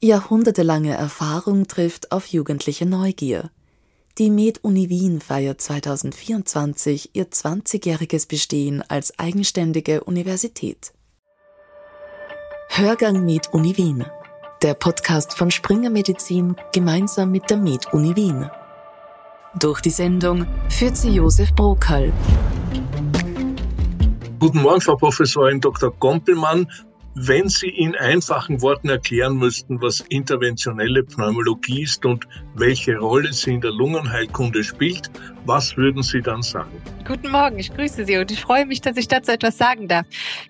Jahrhundertelange Erfahrung trifft auf jugendliche Neugier. Die Med-Uni Wien feiert 2024 ihr 20-jähriges Bestehen als eigenständige Universität. Hörgang Med-Uni Wien. Der Podcast von Springer Medizin gemeinsam mit der Med-Uni Wien. Durch die Sendung führt sie Josef Brokal. Guten Morgen, Frau Professorin Dr. Gompelmann. Wenn Sie in einfachen Worten erklären müssten, was interventionelle Pneumologie ist und welche Rolle sie in der Lungenheilkunde spielt, was würden Sie dann sagen? Guten Morgen, ich grüße Sie und ich freue mich, dass ich dazu etwas sagen darf.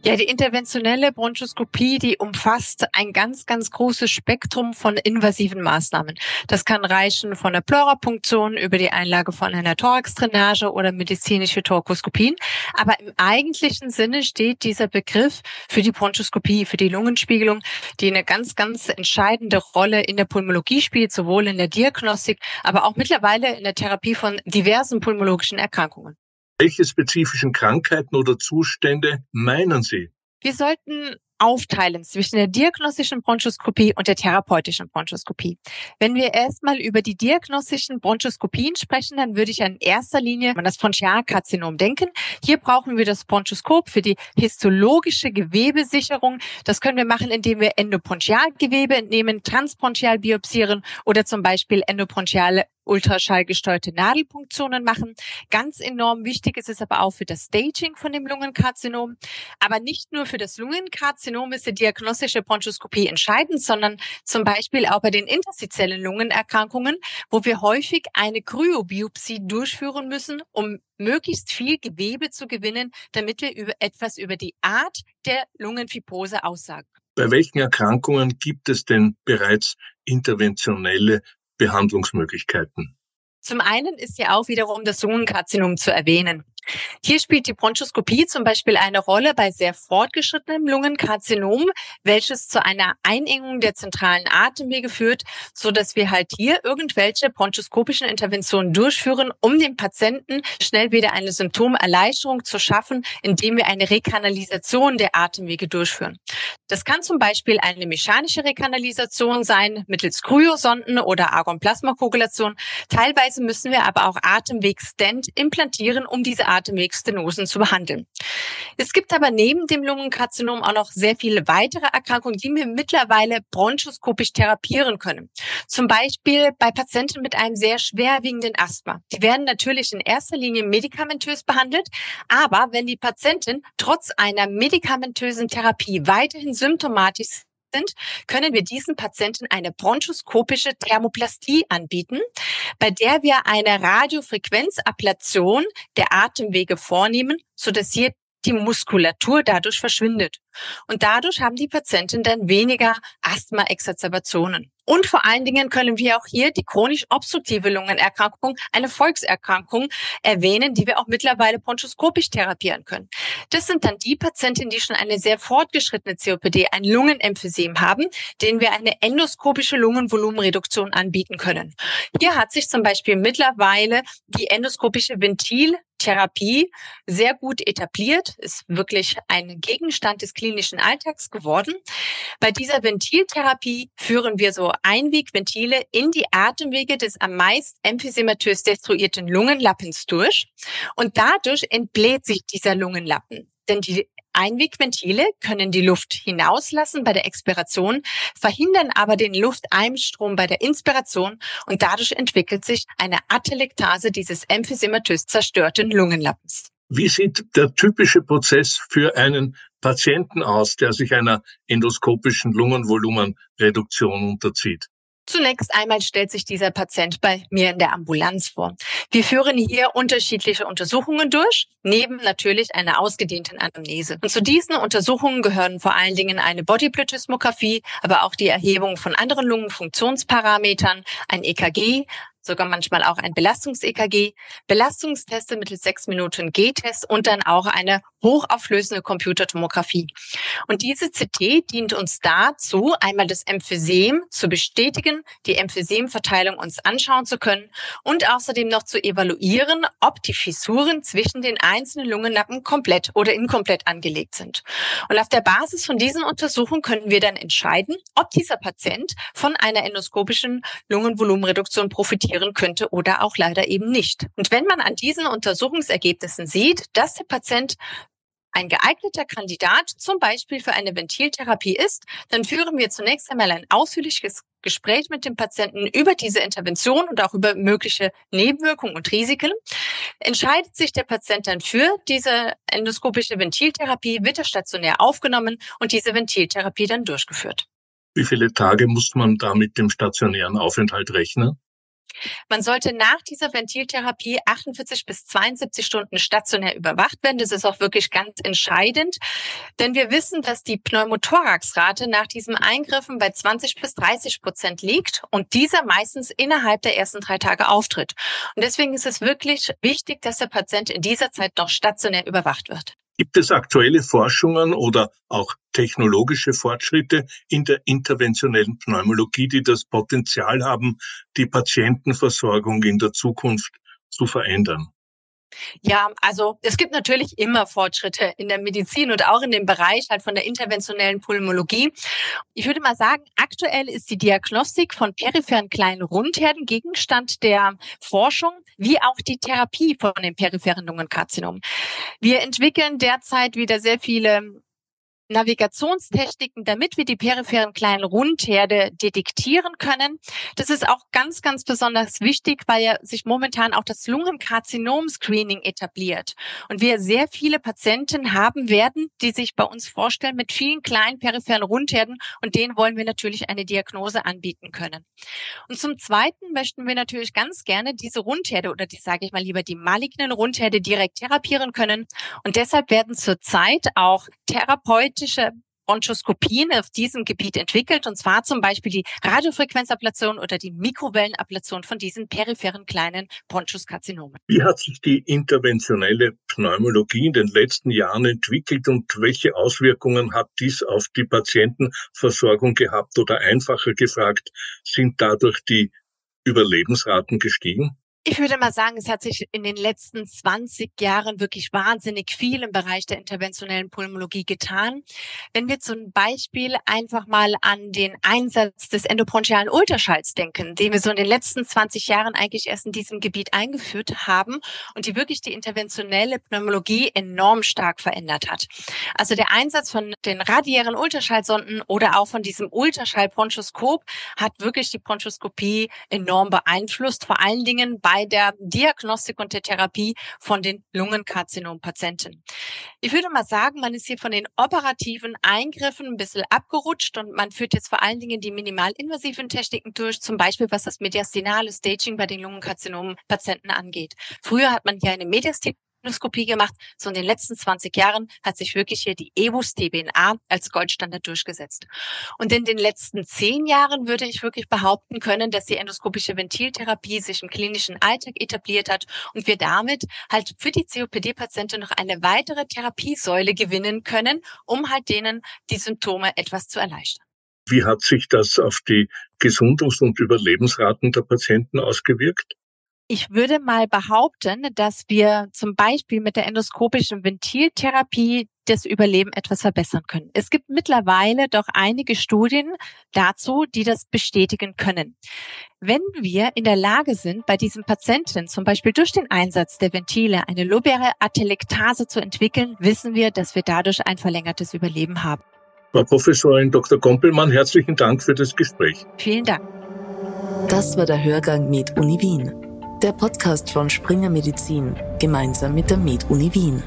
Ja, die interventionelle Bronchoskopie, die umfasst ein ganz, ganz großes Spektrum von invasiven Maßnahmen. Das kann reichen von der Pleurapunktion über die Einlage von einer Thoraxdrainage oder medizinische Torkoskopien. Aber im eigentlichen Sinne steht dieser Begriff für die Bronchoskopie, für die Lungenspiegelung, die eine ganz, ganz entscheidende Rolle in der Pulmologie spielt, sowohl in der Diagnostik, aber auch mittlerweile in der Therapie von diversen pulmologischen Erkrankungen. Welche spezifischen Krankheiten oder Zustände meinen Sie? Wir sollten aufteilen zwischen der diagnostischen Bronchoskopie und der therapeutischen Bronchoskopie. Wenn wir erstmal über die diagnostischen Bronchoskopien sprechen, dann würde ich in erster Linie an das Bronchialkarzinom denken. Hier brauchen wir das Bronchoskop für die histologische Gewebesicherung. Das können wir machen, indem wir Endobronchialgewebe entnehmen, transbronchial biopsieren oder zum Beispiel endobronchiale ultraschallgesteuerte Nadelpunktionen machen. Ganz enorm wichtig ist es aber auch für das Staging von dem Lungenkarzinom. Aber nicht nur für das Lungenkarzinom ist die diagnostische Bronchoskopie entscheidend, sondern zum Beispiel auch bei den interstitiellen Lungenerkrankungen, wo wir häufig eine Kryobiopsie durchführen müssen, um möglichst viel Gewebe zu gewinnen, damit wir über etwas über die Art der Lungenfibrose aussagen. Bei welchen Erkrankungen gibt es denn bereits interventionelle Behandlungsmöglichkeiten? Zum einen ist ja auch wiederum das Lungenkarzinom zu erwähnen. Hier spielt die Bronchoskopie zum Beispiel eine Rolle bei sehr fortgeschrittenem Lungenkarzinom, welches zu einer Einengung der zentralen Atemwege führt, so dass wir halt hier irgendwelche bronchoskopischen Interventionen durchführen, um dem Patienten schnell wieder eine Symptomerleichterung zu schaffen, indem wir eine Rekanalisation der Atemwege durchführen. Das kann zum Beispiel eine mechanische Rekanalisation sein mittels Kryosonden oder Argonplasmakoagulation. Teilweise müssen wir aber auch Atemwegstent implantieren, um diese Atemwegsstenosen zu behandeln. Es gibt aber neben dem Lungenkarzinom auch noch sehr viele weitere Erkrankungen, die wir mittlerweile bronchoskopisch therapieren können. Zum Beispiel bei Patienten mit einem sehr schwerwiegenden Asthma. Die werden natürlich in erster Linie medikamentös behandelt, aber wenn die Patientin trotz einer medikamentösen Therapie weiterhin symptomatisch sind, können wir diesen Patienten eine bronchoskopische Thermoplastie anbieten, bei der wir eine Radiofrequenzablation der Atemwege vornehmen, so dass hier die Muskulatur dadurch verschwindet. Und dadurch haben die Patienten dann weniger Asthma-Exacerbationen. Und vor allen Dingen können wir auch hier die chronisch obstruktive Lungenerkrankung, eine Volkserkrankung erwähnen, die wir auch mittlerweile bronchoskopisch therapieren können. Das sind dann die Patienten, die schon eine sehr fortgeschrittene COPD, ein Lungenemphysem haben, denen wir eine endoskopische Lungenvolumenreduktion anbieten können. Hier hat sich zum Beispiel mittlerweile die endoskopische Ventiltherapie sehr gut etabliert, ist wirklich ein Gegenstand des klinischen Alltags geworden. Bei dieser Ventiltherapie führen wir so Einwegventile in die Atemwege des am meist emphysematös destruierten Lungenlappens durch und dadurch entbläht sich dieser Lungenlappen. Denn die Einwegventile können die Luft hinauslassen bei der Expiration, verhindern aber den Lufteinstrom bei der Inspiration und dadurch entwickelt sich eine Atelektase dieses emphysematös zerstörten Lungenlappens. Wie sieht der typische Prozess für einen Patienten aus, der sich einer endoskopischen Lungenvolumenreduktion unterzieht? Zunächst einmal stellt sich dieser Patient bei mir in der Ambulanz vor. Wir führen hier unterschiedliche Untersuchungen durch, neben natürlich einer ausgedehnten Anamnese. Und zu diesen Untersuchungen gehören vor allen Dingen eine Bodyplethysmographie, aber auch die Erhebung von anderen Lungenfunktionsparametern, ein EKG, sogar manchmal auch ein Belastungs-EKG, Belastungsteste mittels sechs Minuten G-Test und dann auch eine hochauflösende Computertomographie. Und diese CT dient uns dazu, einmal das Emphysem zu bestätigen, die Emphysemverteilung uns anschauen zu können und außerdem noch zu evaluieren, ob die Fissuren zwischen den einzelnen Lungennappen komplett oder inkomplett angelegt sind. Und auf der Basis von diesen Untersuchungen können wir dann entscheiden, ob dieser Patient von einer endoskopischen Lungenvolumenreduktion profitieren könnte oder auch leider eben nicht. Und wenn man an diesen Untersuchungsergebnissen sieht, dass der Patient ein geeigneter Kandidat zum Beispiel für eine Ventiltherapie ist, dann führen wir zunächst einmal ein ausführliches Gespräch mit dem Patienten über diese Intervention und auch über mögliche Nebenwirkungen und Risiken. Entscheidet sich der Patient dann für diese endoskopische Ventiltherapie, wird er stationär aufgenommen und diese Ventiltherapie dann durchgeführt. Wie viele Tage muss man da mit dem stationären Aufenthalt rechnen? Man sollte nach dieser Ventiltherapie 48 bis 72 Stunden stationär überwacht werden. Das ist auch wirklich ganz entscheidend, denn wir wissen, dass die Pneumothoraxrate nach diesen Eingriffen bei 20 bis 30 Prozent liegt und dieser meistens innerhalb der ersten drei Tage auftritt. Und deswegen ist es wirklich wichtig, dass der Patient in dieser Zeit noch stationär überwacht wird. Gibt es aktuelle Forschungen oder auch technologische Fortschritte in der interventionellen Pneumologie, die das Potenzial haben, die Patientenversorgung in der Zukunft zu verändern? Ja, also es gibt natürlich immer Fortschritte in der Medizin und auch in dem Bereich halt von der interventionellen Pulmologie. Ich würde mal sagen, aktuell ist die Diagnostik von peripheren kleinen Rundherden Gegenstand der Forschung, wie auch die Therapie von den peripheren Lungenkarzinomen. Wir entwickeln derzeit wieder sehr viele Navigationstechniken, damit wir die peripheren kleinen Rundherde detektieren können. Das ist auch ganz, ganz besonders wichtig, weil ja sich momentan auch das Lungenkarzinom-Screening etabliert. Und wir sehr viele Patienten haben werden, die sich bei uns vorstellen mit vielen kleinen peripheren Rundherden und denen wollen wir natürlich eine Diagnose anbieten können. Und zum Zweiten möchten wir natürlich ganz gerne diese Rundherde oder die sage ich mal lieber die malignen Rundherde direkt therapieren können. Und deshalb werden zurzeit auch Therapeuten diagnostische Bronchoskopien auf diesem Gebiet entwickelt, und zwar zum Beispiel die Radiofrequenzablation oder die Mikrowellenablation von diesen peripheren kleinen Bronchuskarzinomen. Wie hat sich die interventionelle Pneumologie in den letzten Jahren entwickelt und welche Auswirkungen hat dies auf die Patientenversorgung gehabt oder einfacher gefragt, sind dadurch die Überlebensraten gestiegen? Ich würde mal sagen, es hat sich in den letzten 20 Jahren wirklich wahnsinnig viel im Bereich der interventionellen Pulmologie getan. Wenn wir zum Beispiel einfach mal an den Einsatz des endobronchialen Ultraschalls denken, den wir so in den letzten 20 Jahren eigentlich erst in diesem Gebiet eingeführt haben und die wirklich die interventionelle Pneumologie enorm stark verändert hat. Also der Einsatz von den radiären Ultraschallsonden oder auch von diesem Ultraschallbronchoskop hat wirklich die Bronchoskopie enorm beeinflusst, vor allen Dingen bei der Diagnostik und der Therapie von den Lungenkarzinompatienten. Ich würde mal sagen, man ist hier von den operativen Eingriffen ein bisschen abgerutscht und man führt jetzt vor allen Dingen die minimalinvasiven Techniken durch, zum Beispiel was das mediastinale Staging bei den Lungenkarzinompatienten angeht. Früher hat man hier eine Mediastin Endoskopie gemacht. So in den letzten 20 Jahren hat sich wirklich hier die EBUS DBNA als Goldstandard durchgesetzt. Und in den letzten zehn Jahren würde ich wirklich behaupten können, dass die endoskopische Ventiltherapie sich im klinischen Alltag etabliert hat und wir damit halt für die COPD-Patienten noch eine weitere Therapiesäule gewinnen können, um halt denen die Symptome etwas zu erleichtern. Wie hat sich das auf die Gesundungs- und Überlebensraten der Patienten ausgewirkt? Ich würde mal behaupten, dass wir zum Beispiel mit der endoskopischen Ventiltherapie das Überleben etwas verbessern können. Es gibt mittlerweile doch einige Studien dazu, die das bestätigen können. Wenn wir in der Lage sind, bei diesen Patienten zum Beispiel durch den Einsatz der Ventile eine lobiäre Atelektase zu entwickeln, wissen wir, dass wir dadurch ein verlängertes Überleben haben. Frau Professorin Dr. Gompelmann, herzlichen Dank für das Gespräch. Vielen Dank. Das war der Hörgang mit Uni Wien. Der Podcast von Springer Medizin gemeinsam mit der Med Uni Wien.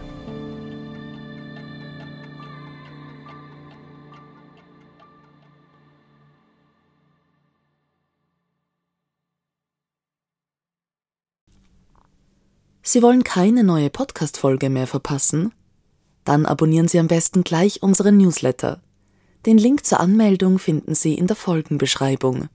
Sie wollen keine neue Podcast-Folge mehr verpassen? Dann abonnieren Sie am besten gleich unseren Newsletter. Den Link zur Anmeldung finden Sie in der Folgenbeschreibung.